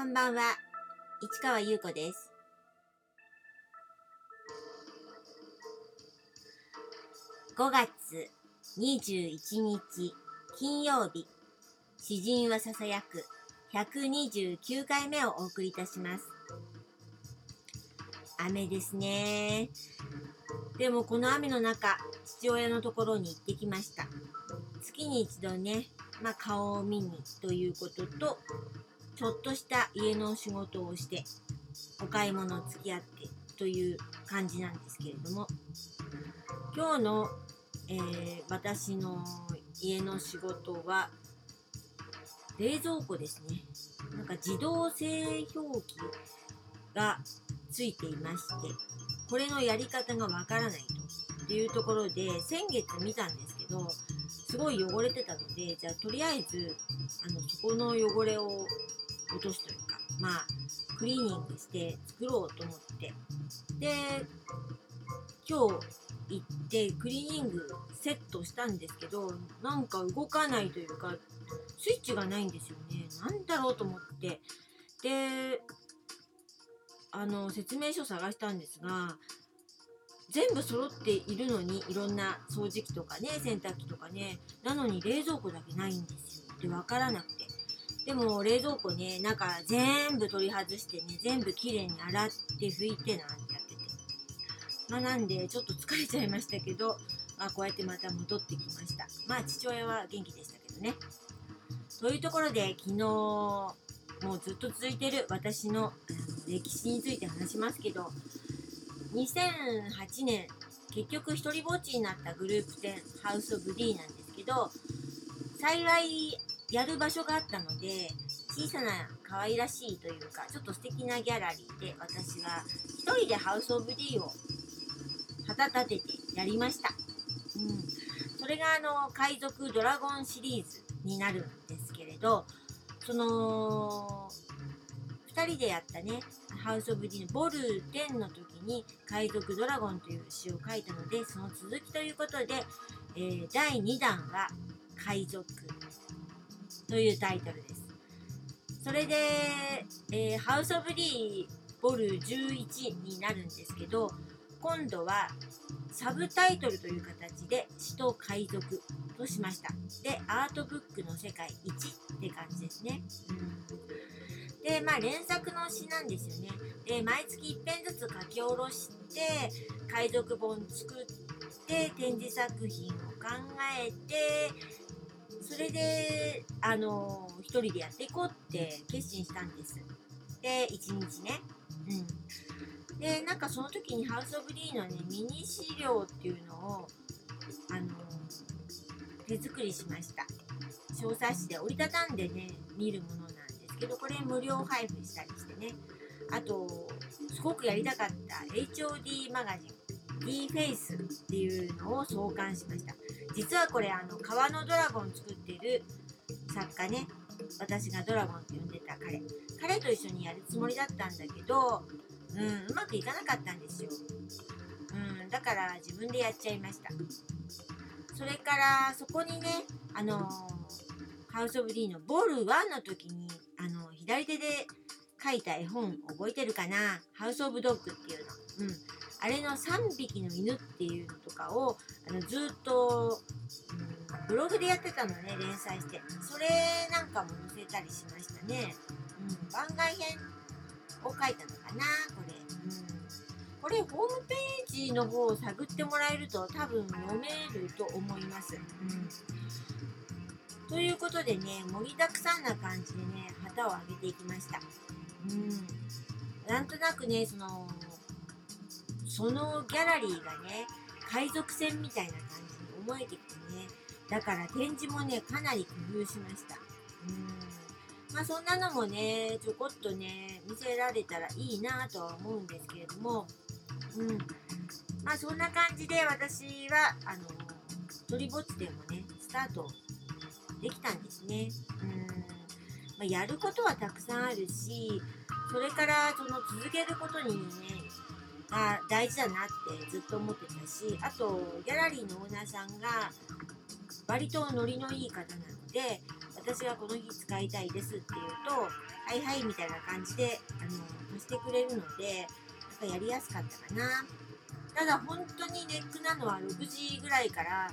こんばんは、市川優子です。5月21日金曜日、詩人はささやく129回目をお送りいたします。雨ですね。でもこの雨の中、父親のところに行ってきました。月に一度ね、まあ、顔を見にということと、ちょっとした家の仕事をして、お買い物付き合ってという感じなんですけれども、今日の、えー私の家の仕事は、冷蔵庫ですね。なんか自動製氷機がついていまして、これのやり方がわからないと。っていうところで、先月見たんですけど、すごい汚れてたので、じゃあとりあえず、あの、そこの汚れを落とすというか、まあ、クリーニングして作ろうと思って。で、今日行ってクリーニングセットしたんですけど、なんか動かないというか、スイッチがないんですよね。なんだろうと思って。で、あの、説明書探したんですが、全部揃っているのに、いろんな掃除機とかね、洗濯機とかね、なのに冷蔵庫だけないんですよ。で、わからなくて。でも、冷蔵庫ね、中全部取り外してね、全部きれいに洗って拭いてなんてやってて。まあ、なんで、ちょっと疲れちゃいましたけど、まあ、こうやってまた戻ってきました。まあ、父親は元気でしたけどね。というところで、昨日、もうずっと続いてる私の歴史について話しますけど、2008年、結局一人ぼっちになったグループ10、ハウス・オブ・ディなんですけど、幸いやる場所があったので、小さな可愛らしいというか、ちょっと素敵なギャラリーで私が一人でハウス・オブ・ディを旗立ててやりました。うん。それがあの、海賊ドラゴンシリーズになるんですけれど、その、2人でやったね、ハウス・オブ・ディのボル10の時に海賊ドラゴンという詩を書いたので、その続きということで、えー第2弾は海賊というタイトルです。それで、えーハウス・オブ・ディボル11になるんですけど、今度はサブタイトルという形で詩と海賊としました。で、アートブックの世界1って感じですね。で、まあ連作の詩なんですよね。で、毎月1編ずつ書き下ろして、海賊本作って、展示作品を考えて、それで、あの、一人でやっていこうって決心したんです。で、1日ね。うん。で、なんかその時にハウス・オブ・ディのね、ミニ資料っていうのを、あの、手作りしました。小冊子で折りたたんでね、見るものなんですけど、これ無料配布したりしてね。あと、すごくやりたかった HOD マガジン、D フェイスっていうのを創刊しました。実はこれ、あの、川のドラゴン作ってる作家ね、私がドラゴンって呼んでた彼。彼と一緒にやるつもりだったんだけど、うん、うまくいかなかったんですよ。うん、だから自分でやっちゃいました。それから、そこにね、あのハウス・オブ・ディーのボール1の時に、あの左手で書いた絵本覚えてるかな？ハウス・オブ・ドッグっていうの。うん。あれの3匹の犬っていうのとかを、あのずっと、うん、ブログでやってたのね、連載して。それなんかも載せたりしましたね。うん。番外編を書いたのかなこれ。うん。これ、ホームページの方を探ってもらえると多分読めると思います。うん。ということでね、盛りだくさんな感じでね、旗を上げていきました。うん。なんとなくね、その、そのギャラリーがね、海賊船みたいな感じに思えてきてね、だから展示もね、かなり工夫しました。うん。まあそんなのもね、ちょこっとね、見せられたらいいなとは思うんですけれども、うん。まあそんな感じで私は、あの、一人ぼっちでもね、スタートできたんですね。うん。まあ、やることはたくさんあるし、それからその続けることにね、が大事だなってずっと思ってたし、あと、ギャラリーのオーナーさんが、割とノリのいい方なので、私がこの日使いたいですって言うとはいはいみたいな感じであの貸してくれるのでなんかやりやすかったかな。ただ本当にネックなのは6時ぐらいから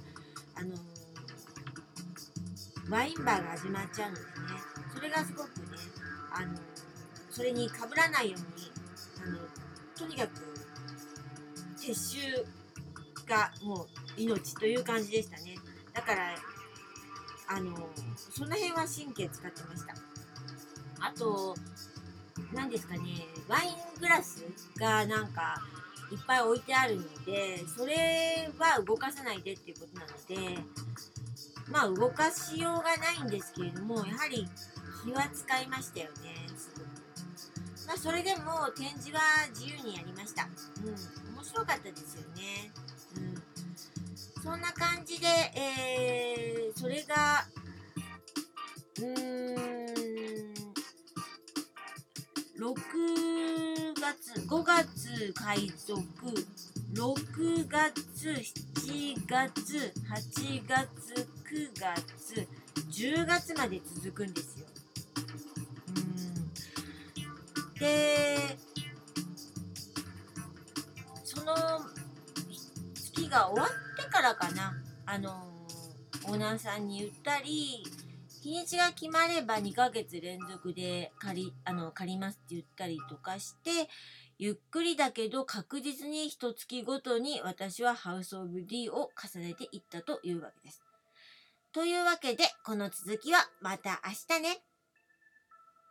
あのワインバーが始まっちゃうのでね。それがすごくねあのそれにかぶらないようにあのとにかく撤収がもう命という感じでしたね。からあのその辺は神経使ってました。あと何ですかねワイングラスがなんかいっぱい置いてあるのでそれは動かさないでっていうことなのでまあ動かしようがないんですけれどもやはり気は使いましたよねすごく。まあそれでも展示は自由にやりました。うん面白かったですよね。そんな感じで、えー、それがうーん6月5月海賊6月7月8月9月10月まで続くんですよ。うんで月が終わってからかなあのオーナーさんに言ったり日にちが決まれば2ヶ月連続で借りあの借りますって言ったりとかしてゆっくりだけど確実に一月ごとに私はハウス・オブ・ディを重ねていったというわけです。というわけでこの続きはまた明日ね。